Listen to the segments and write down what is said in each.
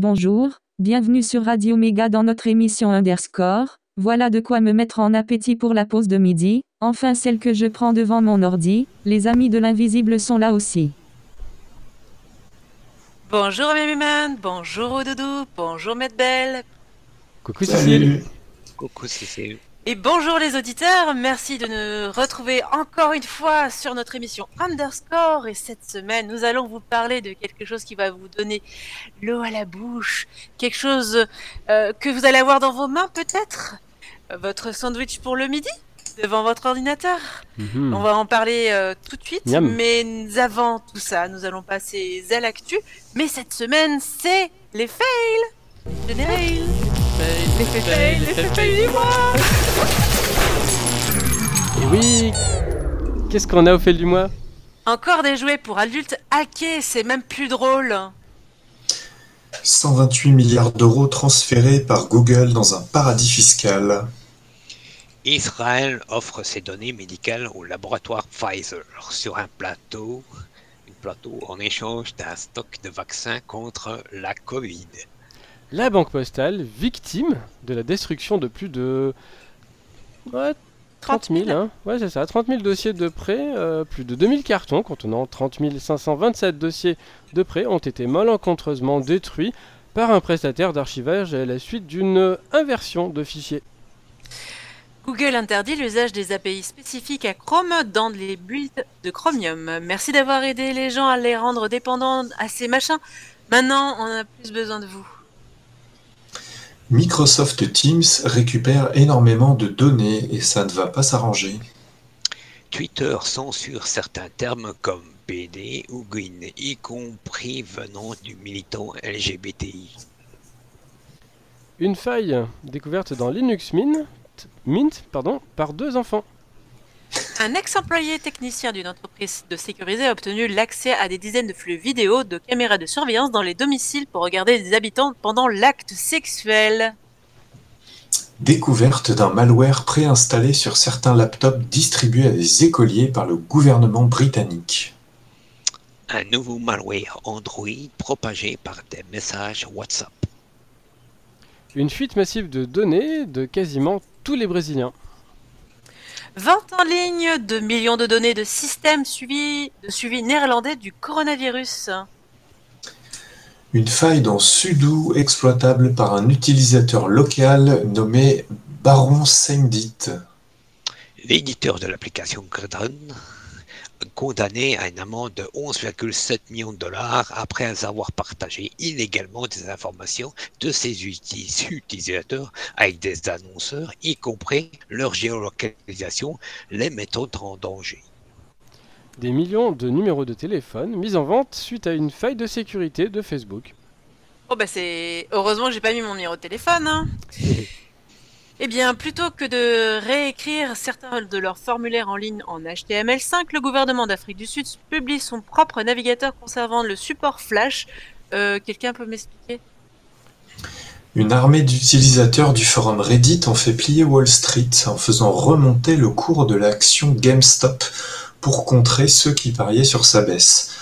Bonjour, bienvenue sur Radio Méga dans notre émission Underscore. Voilà de quoi me mettre en appétit pour la pause de midi, enfin celle que je prends devant mon ordi, les amis de l'invisible sont là aussi. Bonjour Mimiman, bonjour Doudou, bonjour Medbel. Coucou Cécile. Coucou Cécile. Et bonjour les auditeurs, merci de nous retrouver encore une fois sur notre émission Underscore. Et cette semaine, nous allons vous parler de quelque chose qui va vous donner l'eau à la bouche, quelque chose euh, que vous allez avoir dans vos mains peut-être, votre sandwich pour le midi devant votre ordinateur. Mhm. On va en parler euh, tout de suite, Miam. mais avant tout ça, nous allons passer à l'actu. Mais cette semaine, c'est les fails. Les fails, les fails, les fails du mois. Et oui Qu'est-ce qu'on a au fil du mois Encore des jouets pour adultes hackés, c'est même plus drôle. 128 milliards d'euros transférés par Google dans un paradis fiscal. Israël offre ses données médicales au laboratoire Pfizer sur un plateau, un plateau en échange d'un stock de vaccins contre la Covid. La Banque Postale, victime de la destruction de plus de... Ouais, 30 000, hein Ouais, c'est ça, 30 000 dossiers de prêt, euh, plus de 2000 cartons contenant 30 527 dossiers de prêt ont été malencontreusement détruits par un prestataire d'archivage à la suite d'une inversion de fichiers. Google interdit l'usage des API spécifiques à Chrome dans les builds de Chromium. Merci d'avoir aidé les gens à les rendre dépendants à ces machins. Maintenant, on a plus besoin de vous. Microsoft Teams récupère énormément de données et ça ne va pas s'arranger. Twitter censure certains termes comme PD ou green, y compris venant du militant LGBTI. Une faille découverte dans Linux Mint, Mint pardon, par deux enfants. Un ex-employé technicien d'une entreprise de sécurité a obtenu l'accès à des dizaines de flux vidéo de caméras de surveillance dans les domiciles pour regarder des habitants pendant l'acte sexuel. Découverte d'un malware préinstallé sur certains laptops distribués à des écoliers par le gouvernement britannique. Un nouveau malware Android propagé par des messages WhatsApp. Une fuite massive de données de quasiment tous les Brésiliens. Vente en ligne de millions de données de systèmes suivi, de suivi néerlandais du coronavirus. Une faille dans Sudo exploitable par un utilisateur local nommé Baron Sendit. L'éditeur de l'application Gredon condamné à une amende de 11,7 millions de dollars après avoir partagé illégalement des informations de ses uti- utilisateurs avec des annonceurs, y compris leur géolocalisation, les mettant en danger. Des millions de numéros de téléphone mis en vente suite à une faille de sécurité de Facebook. Oh bah c'est... Heureusement que j'ai pas mis mon numéro de téléphone. Hein. Eh bien, plutôt que de réécrire certains de leurs formulaires en ligne en HTML5, le gouvernement d'Afrique du Sud publie son propre navigateur conservant le support Flash. Euh, Quelqu'un peut m'expliquer? Une armée d'utilisateurs du forum Reddit ont fait plier Wall Street en faisant remonter le cours de l'action GameStop pour contrer ceux qui pariaient sur sa baisse.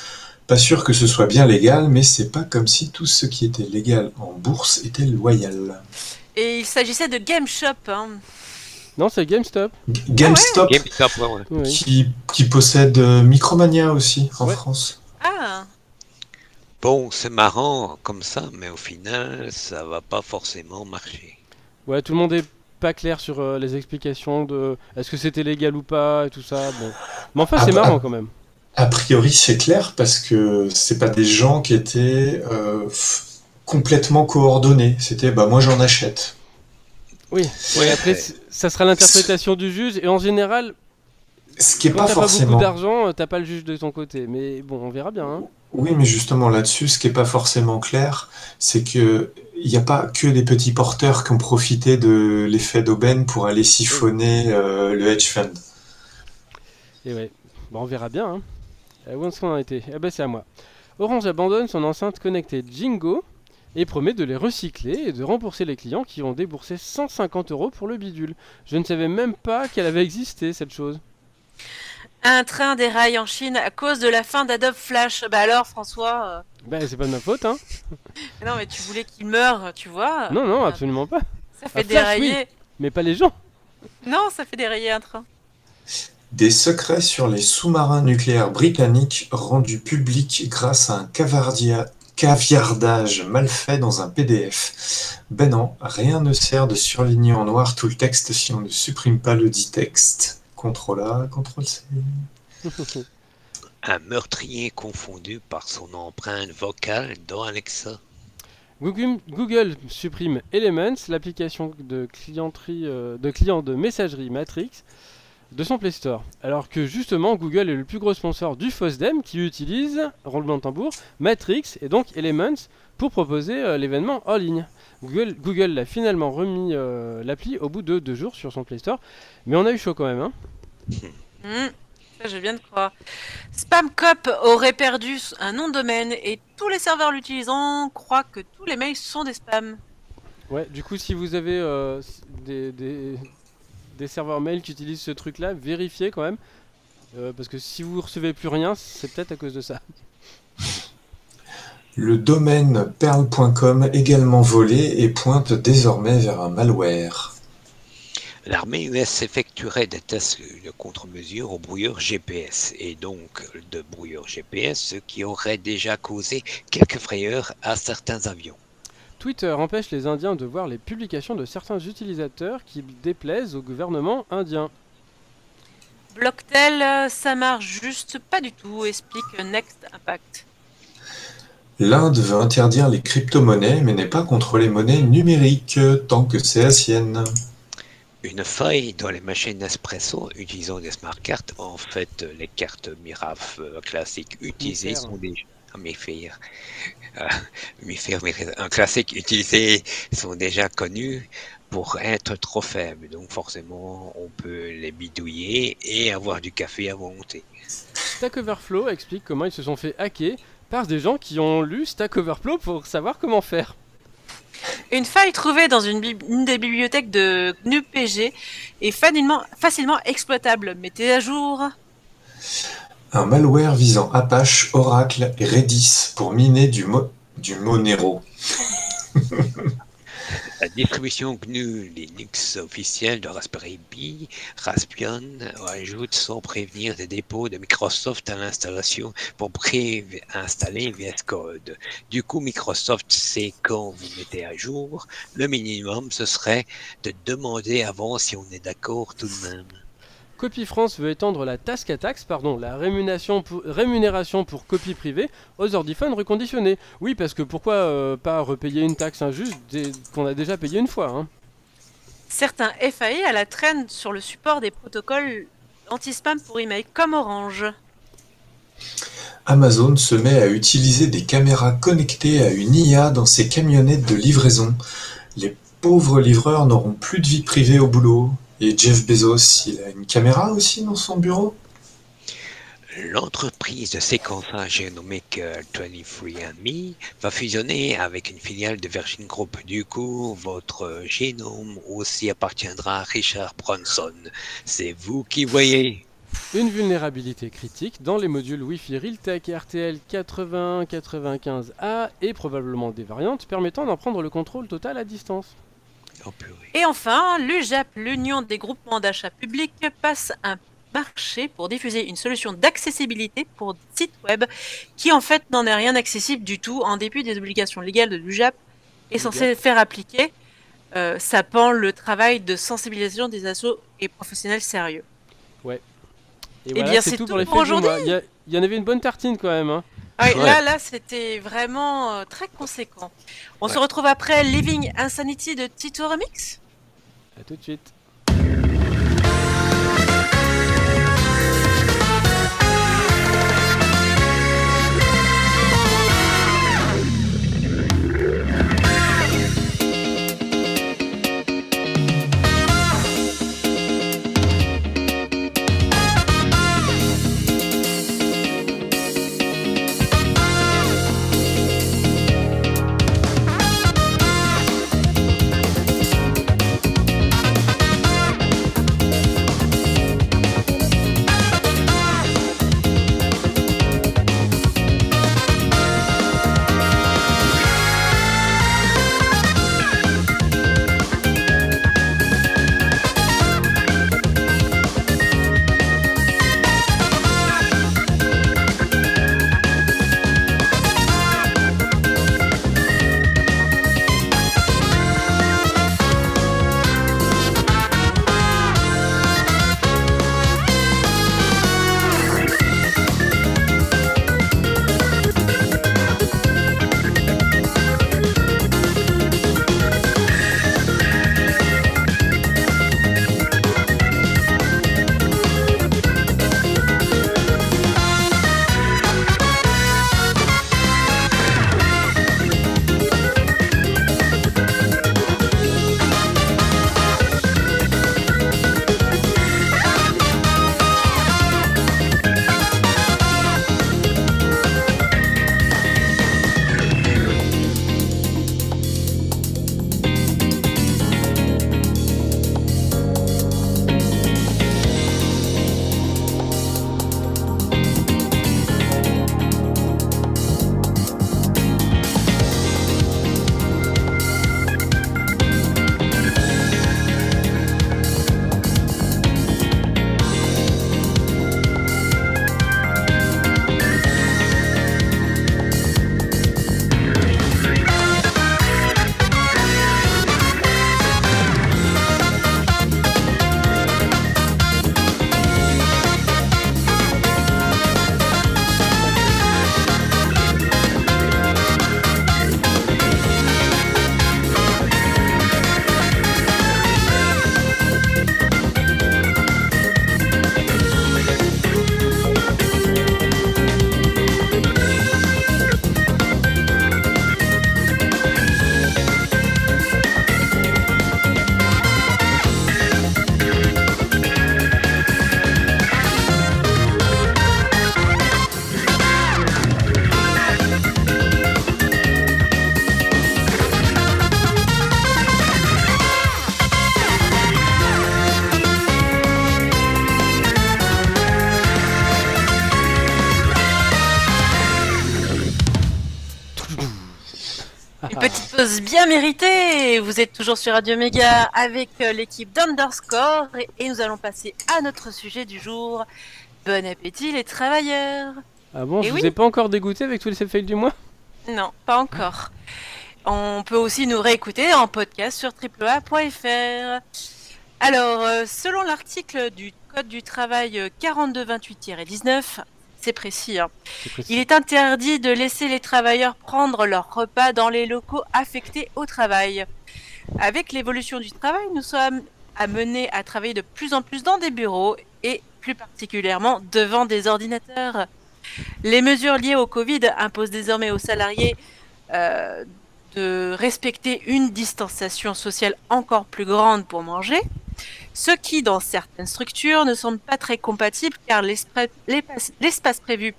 Pas sûr que ce soit bien légal, mais c'est pas comme si tout ce qui était légal en bourse était loyal. Et il s'agissait de Game Shop. Hein. Non, c'est GameStop. G- GameStop, GameStop, ouais, ouais. Oui. qui, qui possède euh, Micromania aussi en Ouais. France. Ah Bon, c'est marrant comme ça, mais au final, ça va pas forcément marcher. Ouais, tout le monde est pas clair sur euh, les explications de est-ce que c'était légal ou pas et tout ça. Bon. Mais enfin, Ah c'est bah, marrant quand même. A priori, c'est clair parce que c'est pas des gens qui étaient euh, complètement coordonnés. C'était bah moi j'en achète. Oui. Ouais, Après, ça sera l'interprétation du juge et en général, Ce qui est quand pas t'as pas beaucoup d'argent, euh, t'as pas le juge de ton côté. Mais bon, on verra bien. Hein. Oui, mais justement là-dessus, ce qui est pas forcément clair, c'est que il n'y a pas que des petits porteurs qui ont profité de l'effet d'aubaine pour aller siphonner euh, le hedge fund. Et ouais, bon, on verra bien. Hein. Euh, où est-ce qu'on en était? Eh ben c'est à moi. Orange abandonne son enceinte connectée Jingo et promet de les recycler et de rembourser les clients qui ont déboursé 150 euros pour le bidule. Je ne savais même pas qu'elle avait existé cette chose. Un train déraille en Chine à cause de la fin d'Adobe Flash. Bah alors, François. euh, Ben c'est pas de ma faute, hein Non, mais tu voulais qu'il meure, tu vois. Non, non, absolument pas. Ça fait Ah, Flash, oui. dérailler. Mais pas les gens. Non, ça fait dérailler un train. Des secrets sur les sous-marins nucléaires britanniques rendus publics grâce à un cavardia- caviardage mal fait dans un PDF. Ben non, rien ne sert de surligner en noir tout le texte si on ne supprime pas le dit texte. CTRL A, CTRL C. Un meurtrier confondu par son empreinte vocale dans Alexa. Google, Google supprime Elements, l'application de clienterie, euh, de client de messagerie Matrix, de son Play Store. Alors que justement, Google est le plus gros sponsor du FOSDEM qui utilise, roulement de tambour, Matrix et donc Elements pour proposer euh, l'événement en ligne. Google, Google l'a finalement remis euh, l'appli au bout de deux jours sur son Play Store, mais on a eu chaud quand même. Hein. Hmm, ça, je viens de croire. Spamcop aurait perdu un nom de domaine et tous les serveurs l'utilisant croient que tous les mails sont des spams. Ouais, du coup, si vous avez euh, des, des serveurs mail qui utilisent ce truc-là, vérifiez quand même. Euh, parce que si vous recevez plus rien, c'est peut-être à cause de ça. Le domaine perl.com également volé et pointe désormais vers un malware. L'armée US effectuerait des tests de contre-mesure au brouilleur GPS et donc de brouilleur GPS, ce qui aurait déjà causé quelques frayeurs à certains avions. Twitter empêche les Indiens de voir les publications de certains utilisateurs qui déplaisent au gouvernement indien. Blocktel, euh, ça marche juste pas du tout, explique Next Impact. L'Inde veut interdire les crypto-monnaies mais n'est pas contre les monnaies numériques tant que c'est la sienne. Une faille dans les machines Nespresso utilisant des smart cartes. En fait, les cartes Miraf euh, classiques utilisées sont déjà. Ah, Euh, un classique utilisé sont déjà connus pour être trop faibles. Donc forcément, on peut les bidouiller et avoir du café à volonté. Stack Overflow explique comment ils se sont fait hacker par des gens qui ont lu Stack Overflow pour savoir comment faire. Une faille trouvée dans une, des bibliothèques de GNU-PG est facilement, facilement exploitable. Mettez à jour. Un malware visant Apache, Oracle et Redis pour miner du, mo- Monero. La distribution GNU Linux officielle de Raspberry Pi, Raspbian, ajoute sans prévenir des dépôts de Microsoft à l'installation pour pré-installer VS Code. Du coup, Microsoft sait quand vous mettez à jour. Le minimum, ce serait de demander avant si on est d'accord tout de même. Copy France veut étendre la task tax, pardon, la rémunération pour, rémunération pour copie privée aux ordiphones reconditionnés. Oui, parce que pourquoi euh, pas repayer une taxe injuste qu'on a déjà payé une fois hein Certains FAI à la traîne sur le support des protocoles anti-spam pour email comme Orange. Amazon se met à utiliser des caméras connectées à une IA dans ses camionnettes de livraison. Les pauvres livreurs n'auront plus de vie privée au boulot. Et Jeff Bezos, il a une caméra aussi dans son bureau? L'entreprise de séquençage génomique euh, 23andMe va fusionner avec une filiale de Virgin Group. Du coup, votre génome aussi appartiendra à Richard Bronson. C'est vous qui voyez. Une vulnérabilité critique dans les modules Wi-Fi Realtek RTL 8095A et probablement des variantes permettant d'en prendre le contrôle total à distance. Oh. Et enfin, l'UJAP, l'Union des groupements d'achat publics, passe un marché pour diffuser une solution d'accessibilité pour sites web qui en fait n'en est rien accessible du tout en dépit des obligations légales de l'UJAP est censé faire appliquer, euh, sapant le travail de sensibilisation des assos et professionnels sérieux. Et Eh voilà, bien, c'est tout tout pour aujourd'hui. Il y, y en avait une bonne tartine quand même. Hein. Ouais, Ouais. Là, là, c'était vraiment euh, très conséquent. On se retrouve après Living Insanity de Tito Remix. A tout de suite. Pause bien méritée. Vous êtes toujours sur Radio Méga avec euh, l'équipe d'Underscore et, nous allons passer à notre sujet du jour. Bon appétit les travailleurs. Ah bon, Et je oui. vous ai pas encore dégoûté avec tous les fails du mois? Non, pas encore. On peut aussi nous réécouter en podcast sur AAA.fr. Alors, euh, selon l'article du Code du travail euh, 4228-19, c'est précis, hein, C'est précis. il est interdit de laisser les travailleurs prendre leur repas dans les locaux affectés au travail. Avec l'évolution du travail, nous sommes amenés à travailler de plus en plus dans des bureaux et plus particulièrement devant des ordinateurs. Les mesures liées au Covid imposent désormais aux salariés euh, de respecter une distanciation sociale encore plus grande pour manger, ce qui, dans certaines structures, ne semble pas très compatible car l'espace prévu,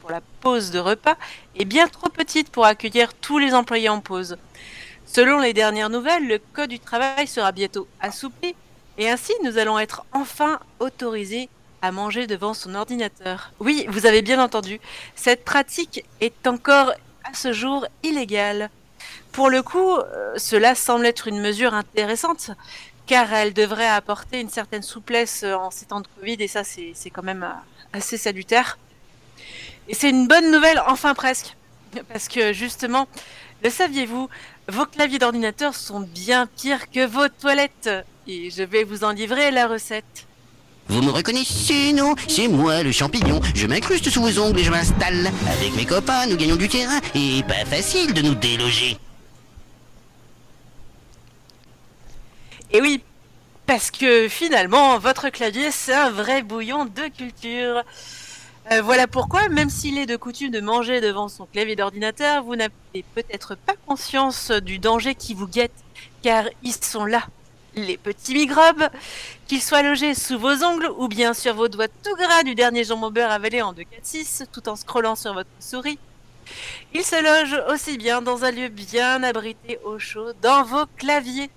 pour la pause de repas est bien trop petite pour accueillir tous les employés en pause. Selon les dernières nouvelles, le Code du travail sera bientôt assoupli et ainsi nous allons être enfin autorisés à manger devant son ordinateur. Oui, vous avez bien entendu, cette pratique est encore à ce jour illégale. Pour le coup, euh, cela semble être une mesure intéressante, car elle devrait apporter une certaine souplesse euh, en ces temps de Covid, et ça c'est quand même euh, assez salutaire. Et c'est une bonne nouvelle, enfin presque, parce que justement, le saviez-vous, vos claviers d'ordinateur sont bien pires que vos toilettes, et je vais vous en livrer la recette. Vous me reconnaissez, non? C'est moi, le champignon. Je m'incruste sous vos ongles et je m'installe. Avec mes copains, nous gagnons du terrain et pas facile de nous déloger. Et oui, parce que finalement, votre clavier, c'est un vrai bouillon de culture. Euh, voilà pourquoi, même s'il est de coutume de manger devant son clavier d'ordinateur, vous n'avez peut-être pas conscience du danger qui vous guette, car ils sont là. Les petits microbes, qu'ils soient logés sous vos ongles ou bien sur vos doigts tout gras du dernier jambon beurre avalé en 2-4-6 tout en scrollant sur votre souris. Ils se logent aussi bien dans un lieu bien abrité au chaud, dans vos claviers.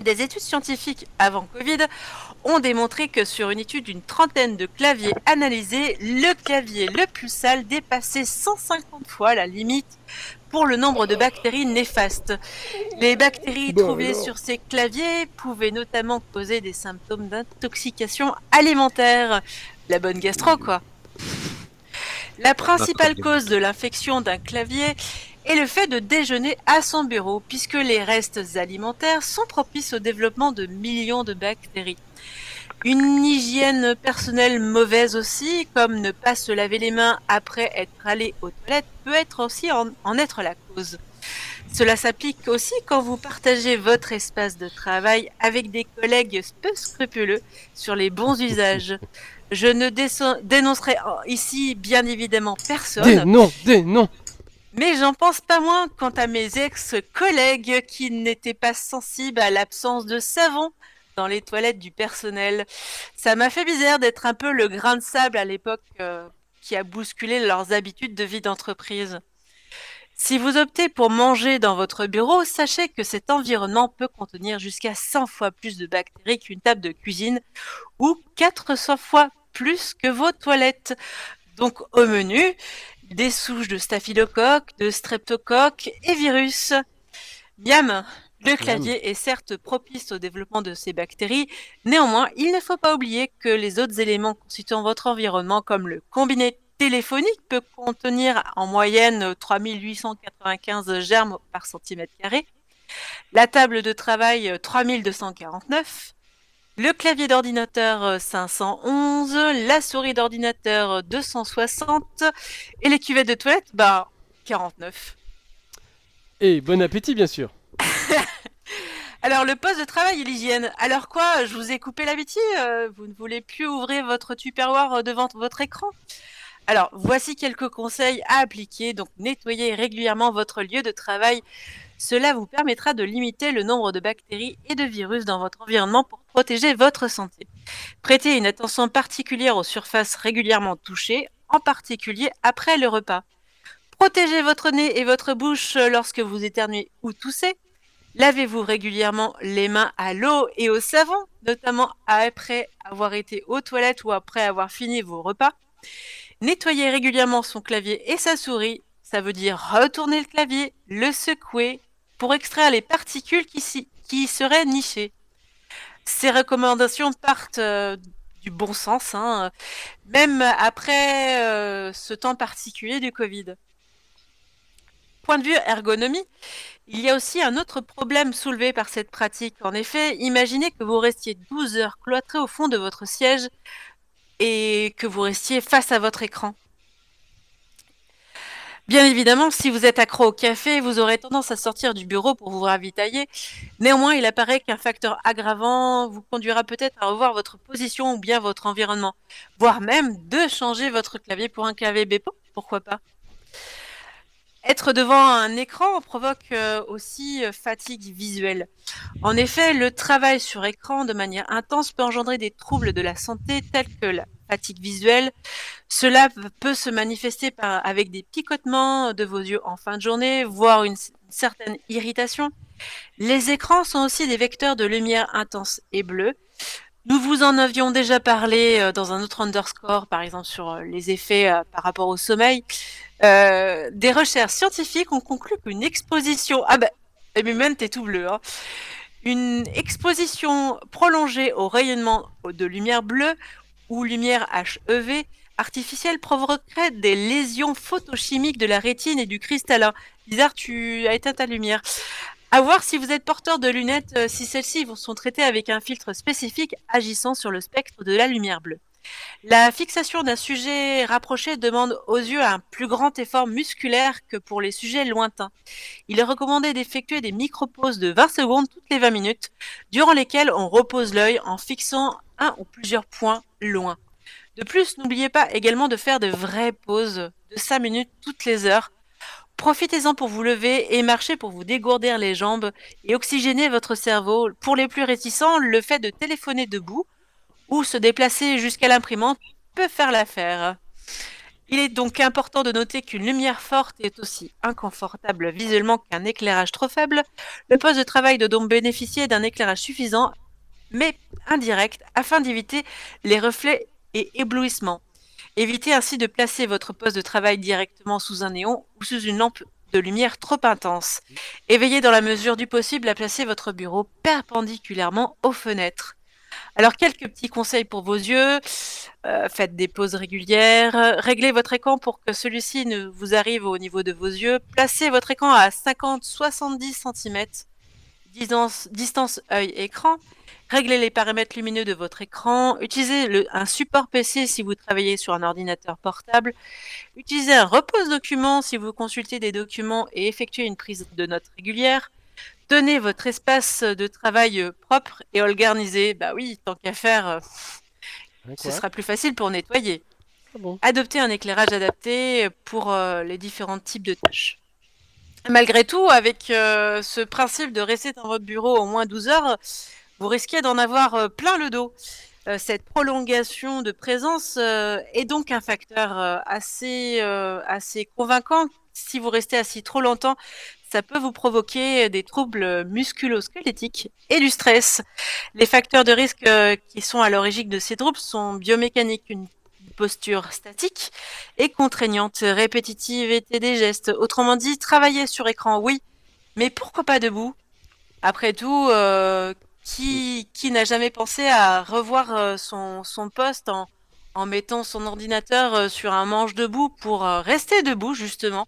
Des études scientifiques avant Covid ont démontré que sur une étude d'une trentaine de claviers analysés, le clavier le plus sale dépassait 150 fois la limite pour le nombre de bactéries néfastes. Les bactéries trouvées alors. sur ces claviers pouvaient notamment causer des symptômes d'intoxication alimentaire. La bonne gastro, quoi. La principale cause de l'infection d'un clavier est le fait de déjeuner à son bureau, puisque les restes alimentaires sont propices au développement de millions de bactéries. Une hygiène personnelle mauvaise aussi, comme ne pas se laver les mains après être allé aux toilettes, peut être aussi en, en être la cause. Cela s'applique aussi quand vous partagez votre espace de travail avec des collègues peu scrupuleux sur les bons usages. Je ne dénoncerai ici bien évidemment personne. Des noms Mais j'en pense pas moins quant à mes ex-collègues qui n'étaient pas sensibles à l'absence de savon dans les toilettes du personnel. Ça m'a fait bizarre d'être un peu le grain de sable à l'époque euh, qui a bousculé leurs habitudes de vie d'entreprise. Si vous optez pour manger dans votre bureau, sachez que cet environnement peut contenir jusqu'à 100 fois plus de bactéries qu'une table de cuisine ou 400 fois plus que vos toilettes. Donc au menu, des souches de staphylocoque, de streptocoque et virus. Miam, le clavier est certes propice au développement de ces bactéries, néanmoins, il ne faut pas oublier que les autres éléments constituant votre environnement, comme le combiné téléphonique, peut contenir en moyenne 3895 germes par centimètre carré, la table de travail euh, 3249, le clavier d'ordinateur euh, 511, la souris d'ordinateur euh, 260 et les cuvettes de toilette, bah 49. Et bon appétit, bien sûr. Alors le poste de travail et l'hygiène. Alors quoi, je vous ai coupé l'habitude euh, Vous ne voulez plus ouvrir votre tupperware euh, devant votre écran Alors voici quelques conseils à appliquer. Donc nettoyez régulièrement votre lieu de travail. Cela vous permettra de limiter le nombre de bactéries et de virus dans votre environnement pour protéger votre santé. Prêtez une attention particulière aux surfaces régulièrement touchées, en particulier après le repas. Protégez votre nez et votre bouche lorsque vous éternuez ou toussez. Lavez-vous régulièrement les mains à l'eau et au savon, notamment après avoir été aux toilettes ou après avoir fini vos repas. Nettoyez régulièrement son clavier et sa souris. Ça veut dire retourner le clavier, le secouer pour extraire les particules qui, qui seraient nichées. Ces recommandations partent euh, du bon sens, hein, même après euh, ce temps particulier du Covid. Point de vue ergonomie, il y a aussi un autre problème soulevé par cette pratique. En effet, imaginez que vous restiez 12 heures cloîtré au fond de votre siège et que vous restiez face à votre écran. Bien évidemment, si vous êtes accro au café, vous aurez tendance à sortir du bureau pour vous ravitailler. Néanmoins, il apparaît qu'un facteur aggravant vous conduira peut-être à revoir votre position ou bien votre environnement, voire même de changer votre clavier pour un clavier Bepo, pourquoi pas. Être devant un écran provoque euh, aussi euh, fatigue visuelle. En effet, le travail sur écran de manière intense peut engendrer des troubles de la santé tels que la fatigue visuelle. Cela peut se manifester par, avec des picotements de vos yeux en fin de journée, voire une, certaine irritation. Les écrans sont aussi des vecteurs de lumière intense et bleue. Nous vous en avions déjà parlé euh, dans un autre underscore, par exemple sur euh, les effets euh, par rapport au sommeil. Euh, des recherches scientifiques ont conclu qu'une exposition... Ah ben, même t'es tout bleu. Hein. Une exposition prolongée au rayonnement de lumière bleue ou lumière HEV artificielle provoquerait des lésions photochimiques de la rétine et du cristallin. Bizarre, tu as éteint ta lumière. À voir si vous êtes porteur de lunettes, euh, si celles-ci sont traitées avec un filtre spécifique agissant sur le spectre de la lumière bleue. La fixation d'un sujet rapproché demande aux yeux un plus grand effort musculaire que pour les sujets lointains. Il est recommandé d'effectuer des micro-pauses de 20 secondes toutes les 20 minutes, durant lesquelles on repose l'œil en fixant un ou plusieurs points loin. De plus, n'oubliez pas également de faire de vraies pauses de 5 minutes toutes les heures. Profitez-en pour vous lever et marcher pour vous dégourdir les jambes et oxygéner votre cerveau. Pour les plus réticents, le fait de téléphoner debout ou se déplacer jusqu'à l'imprimante peut faire l'affaire. Il est donc important de noter qu'une lumière forte est aussi inconfortable visuellement qu'un éclairage trop faible. Le poste de travail doit donc bénéficier d'un éclairage suffisant, mais indirect, afin d'éviter les reflets et éblouissements. Évitez ainsi de placer votre poste de travail directement sous un néon ou sous une lampe de lumière trop intense. Et veillez dans la mesure du possible à placer votre bureau perpendiculairement aux fenêtres. Alors, quelques petits conseils pour vos yeux. Euh, faites des pauses régulières. Réglez votre écran pour que celui-ci ne vous arrive au niveau de vos yeux. Placez votre écran à 50-70 cm. Distance, distance œil-écran. Réglez les paramètres lumineux de votre écran. Utilisez le- un support PC si vous travaillez sur un ordinateur portable. Utilisez un repose-document si vous consultez des documents et effectuez une prise de notes régulière. Tenez votre espace de travail euh, propre et organisé. Bah oui, tant qu'à faire, euh, ce sera plus facile pour nettoyer. Ah bon Adoptez un éclairage adapté pour euh, les différents types de tâches. Malgré tout, avec euh, ce principe de rester dans votre bureau au moins 12 heures, vous risquez d'en avoir euh, plein le dos. Euh, cette prolongation de présence euh, est donc un facteur euh, assez, euh, assez convaincant. Si vous restez assis trop longtemps, ça peut vous provoquer des troubles musculo-squelettiques et du stress. Les facteurs de risque qui sont à l'origine de ces troubles sont biomécaniques, posture statique et contraignante, répétitive et des gestes. Autrement dit, travailler sur écran, oui, mais pourquoi pas debout? Après tout, euh, qui, qui n'a jamais pensé à revoir euh, son, son poste en, en mettant son ordinateur euh, sur un manche debout pour euh, rester debout, justement?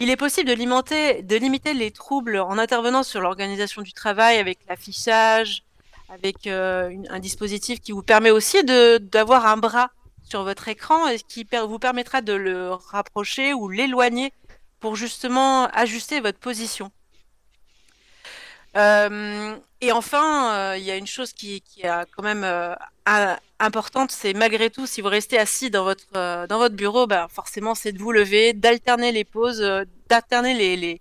Il est possible de limiter, de limiter les troubles en intervenant sur l'organisation du travail avec l'affichage, avec un dispositif qui vous permet aussi d'avoir un bras sur votre écran et qui vous permettra de le rapprocher ou l'éloigner pour justement ajuster votre position. Euh, et enfin, euh, il y a une chose qui, est quand même euh, importante, c'est malgré tout, si vous restez assis dans votre, bureau, ben, forcément, c'est de vous lever, d'alterner les euh, d'alterner les,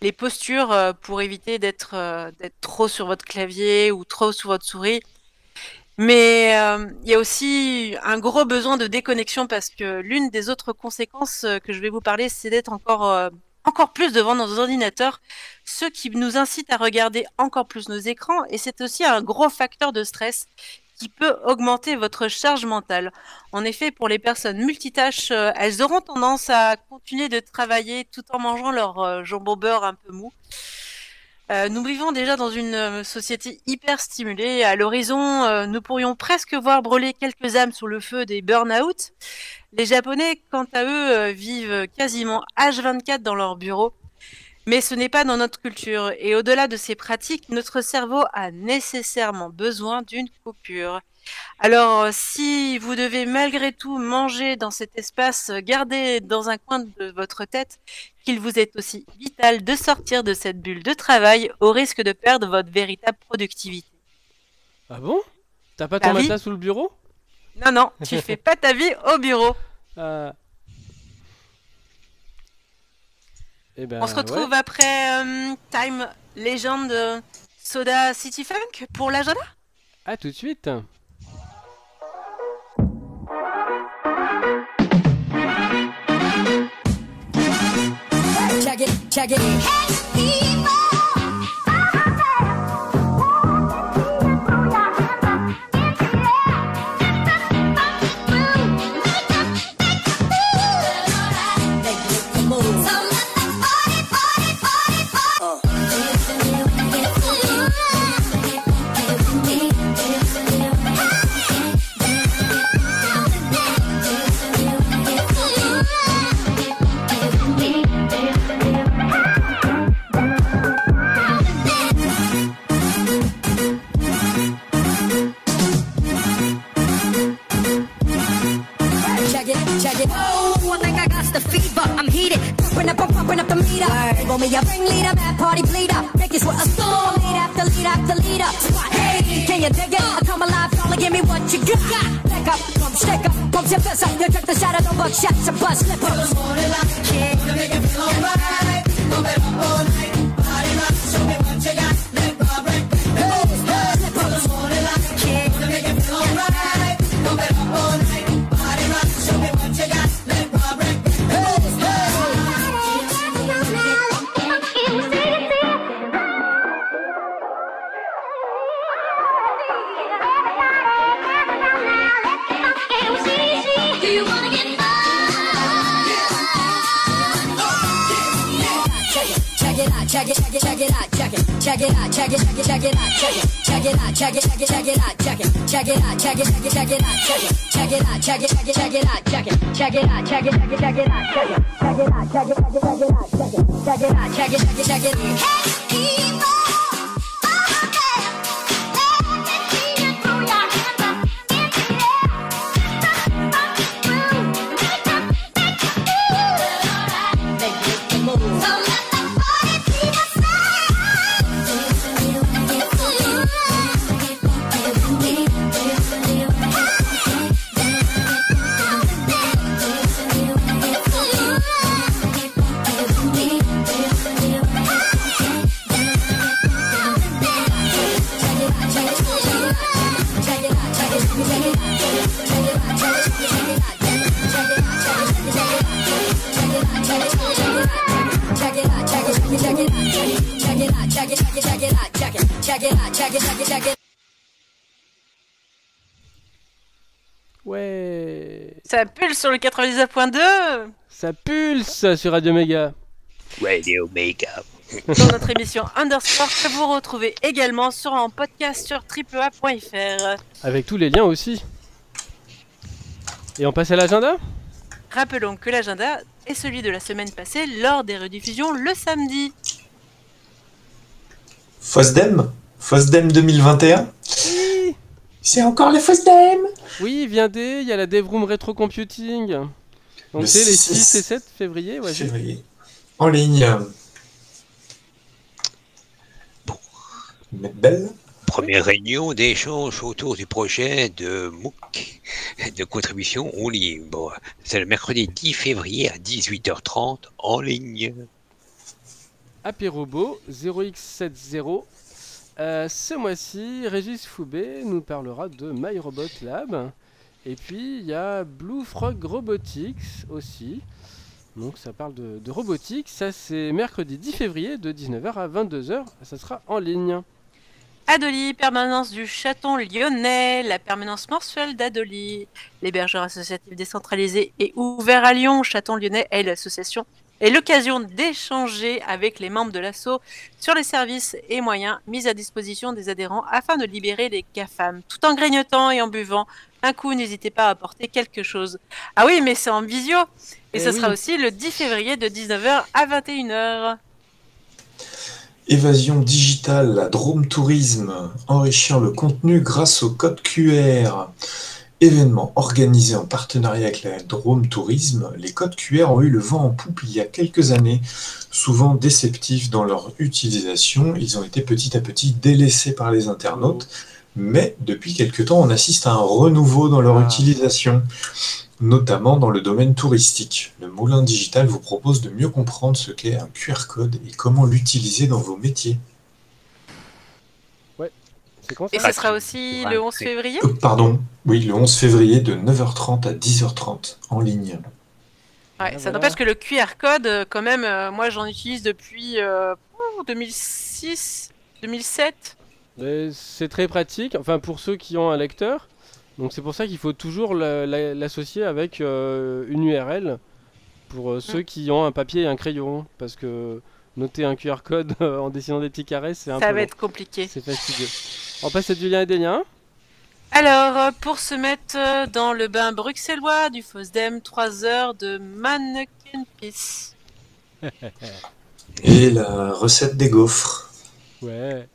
les, postures pour éviter d'être trop sur votre clavier ou trop sur votre souris. Mais euh, il y a aussi un gros besoin de déconnexion parce que l'une des autres conséquences euh, que je vais vous parler, c'est d'être encore, euh, encore plus devant nos ordinateurs, ce qui nous incite à regarder encore plus nos écrans. Et c'est aussi un gros facteur de stress qui peut augmenter votre charge mentale. En effet, pour les personnes multitâches, elles auront tendance à continuer de travailler tout en mangeant leur jambon beurre un peu mou. Euh, nous vivons déjà dans une euh, société hyper stimulée. À l'horizon, euh, nous pourrions presque voir brûler quelques âmes sous le feu des burn-out. Les Japonais, quant à eux, vivent quasiment H24 dans leur bureau. Mais ce n'est pas dans notre culture. Et au-delà de ces pratiques, notre cerveau a nécessairement besoin d'une coupure. Alors, euh, si vous devez malgré tout manger dans cet espace, euh, gardez dans un coin de votre tête qu'il vous est aussi vital de sortir de cette bulle de travail au risque de perdre votre véritable productivité. Ah bon? T'as pas ton oui. matelas sous le bureau? Non, non, tu fais pas ta vie au bureau. Ah. Eh ben, On se ouais. retrouve après euh, Time Legend euh, Soda City Funk pour l'agenda? À tout de suite. Check it, check check it, out, check it out, check it, out, check it out, check it, check it, out, check it out, check it, out, check it, check it, check it out, check it, check it out, check it, out, check it, check it out, check it, out, check it out, check it, check it, check it out, check it, check it out, check it, check it, check it out, check it, check it out, check it, check it, check it. Sur le 99.2 Ça pulse sur Radio Méga. Radio Mega. dans notre émission Underscore que vous retrouvez également sur un podcast sur triplea.fr. Avec tous les liens aussi. Et on passe à l'agenda? Rappelons que l'agenda est celui de la semaine passée lors des rediffusions le samedi. Fosdem? Fosdem 2021 Oui C'est encore les Fosdem Oui, vient des, il y a la DevRoom Retro Computing. Donc c'est les 6 6 et 7 février. Ouais, j'ai- février. En ligne. Bon. Belle. Première réunion d'échange autour du projet de MOOC de contribution en ligne. Bon, c'est le mercredi 10 février à 18h30 en ligne. Apérobo 0x70. Euh, ce mois-ci, Régis Foubé nous parlera de MyRobot Lab. Et puis, il y a Blue Frog Robotics aussi. Donc, ça parle de, robotique. Ça, c'est mercredi 10 février de 19h à 22h. Ça sera en ligne. Adoli, permanence du chaton lyonnais, la permanence mensuelle d'Adoli. L'hébergeur associatif décentralisé et ouvert à Lyon, Chaton lyonnais est l'association est l'occasion d'échanger avec les membres de l'asso sur les services et moyens mis à disposition des adhérents afin de libérer les GAFAM. Tout en grignotant et en buvant un coup, n'hésitez pas à apporter quelque chose. Ah oui, mais c'est en visio Et Eh ce oui. sera aussi le 10 février de 19h à 21h. Évasion digitale, la Drôme Tourisme, enrichir le contenu grâce au code QR. Événement organisé en partenariat avec la Drôme Tourisme, les codes QR ont eu le vent en poupe il y a quelques années. Souvent déceptifs dans leur utilisation, ils ont été petit à petit délaissés par les internautes, mais depuis quelque temps on assiste à un renouveau dans leur Ah. utilisation, notamment dans le domaine touristique. Le Moulin Digital vous propose de mieux comprendre ce qu'est un QR code et comment l'utiliser dans vos métiers. Et ça ce sera aussi Ouais, le 11 c'est- février Euh, pardon, oui, le 11 février de 9h30 à 10h30 en ligne. Ouais, Ah, ça voilà. n'empêche que le QR code, euh, quand même, euh, moi j'en utilise depuis euh, oh, 2006, 2007. Mais C'est très pratique, enfin pour ceux qui ont un lecteur. Donc c'est pour ça qu'il faut toujours la- la- l'associer avec euh, une URL pour euh, ceux qui ont un papier et un crayon. Parce que noter un QR code en dessinant des petits carrés, c'est un Ça peu va long. être compliqué. C'est fastidieux. On passe à du lien et des liens. Alors, euh, pour se mettre euh, dans le bain bruxellois du Fosdem, 3 heures de mannequin piece. Et la recette des gaufres. Ouais.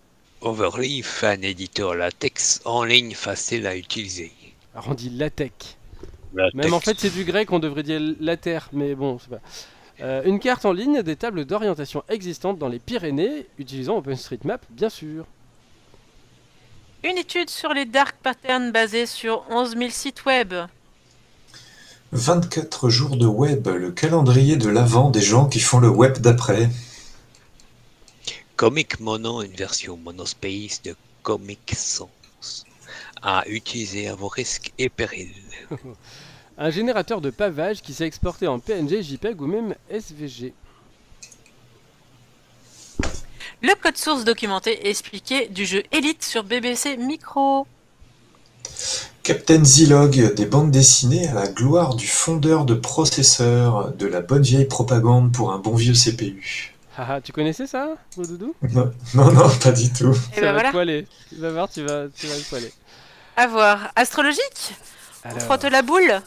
Overleaf, un éditeur latex en ligne facile à utiliser. Alors on dit latex. Latex. Même en fait c'est du grec, on devrait dire later, mais bon, c'est pas. Euh, une carte en ligne des tables d'orientation existantes dans les Pyrénées, utilisant OpenStreetMap, bien sûr. Une étude sur les dark patterns basée sur 11 000 sites web. 24 jours de web, le calendrier de l'avant des gens qui font le web d'après. Comic Mono, une version monospace de Comic Sans. À utiliser à vos risques et périls. Un générateur de pavage qui s'est exporté en PNG, JPEG ou même SVG. Le code source documenté et expliqué du jeu Elite sur BBC Micro. Captain Zilog, des bandes dessinées à la gloire du fondeur de processeurs, de la bonne vieille propagande pour un bon vieux CPU. Haha, tu connaissais ça, mon doudou? Non, non, non, pas du tout. Et Ça ben va voilà, te poiler. Tu vas voir, tu vas, tu vas le poiler. à voir. Astrologique? On frotte la boule?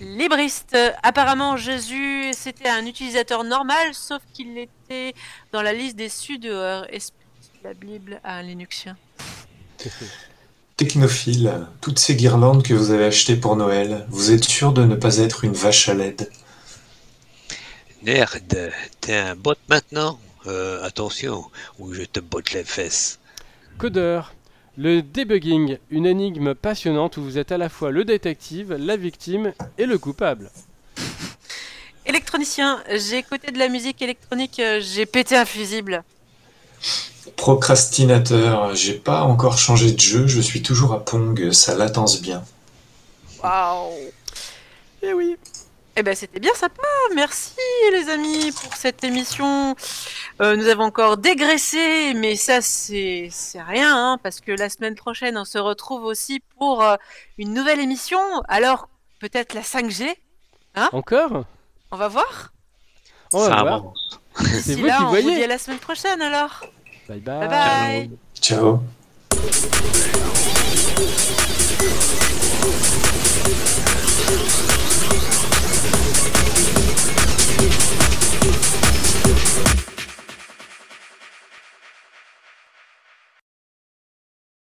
Libriste. Apparemment, Jésus, c'était un utilisateur normal, sauf qu'il était dans la liste des sudeurs. Explique la Bible à un Linuxien. Technophile, toutes ces guirlandes que vous avez achetées pour Noël, vous êtes sûr de ne pas être une vache à LED? Nerd, t'es un bot maintenant? Euh, Attention, ou je te botte les fesses. Codeur. Le debugging, une énigme passionnante où vous êtes à la fois le détective, la victime et le coupable. Électronicien, j'ai écouté de la musique électronique, j'ai pété un fusible. Procrastinateur, j'ai pas encore changé de jeu, je suis toujours à Pong, ça latence bien. Waouh Eh oui. Eh ben c'était bien sympa, merci les amis pour cette émission. Euh, nous avons encore dégraissé, mais ça c'est c'est rien, hein, parce que la semaine prochaine on se retrouve aussi pour euh, une nouvelle émission. Alors peut-être la 5G, Encore? On va voir. On va Ça voir. avance. C'est vous là, qui on vous dit voyez. à la semaine prochaine alors. Bye bye. Bye bye. Ciao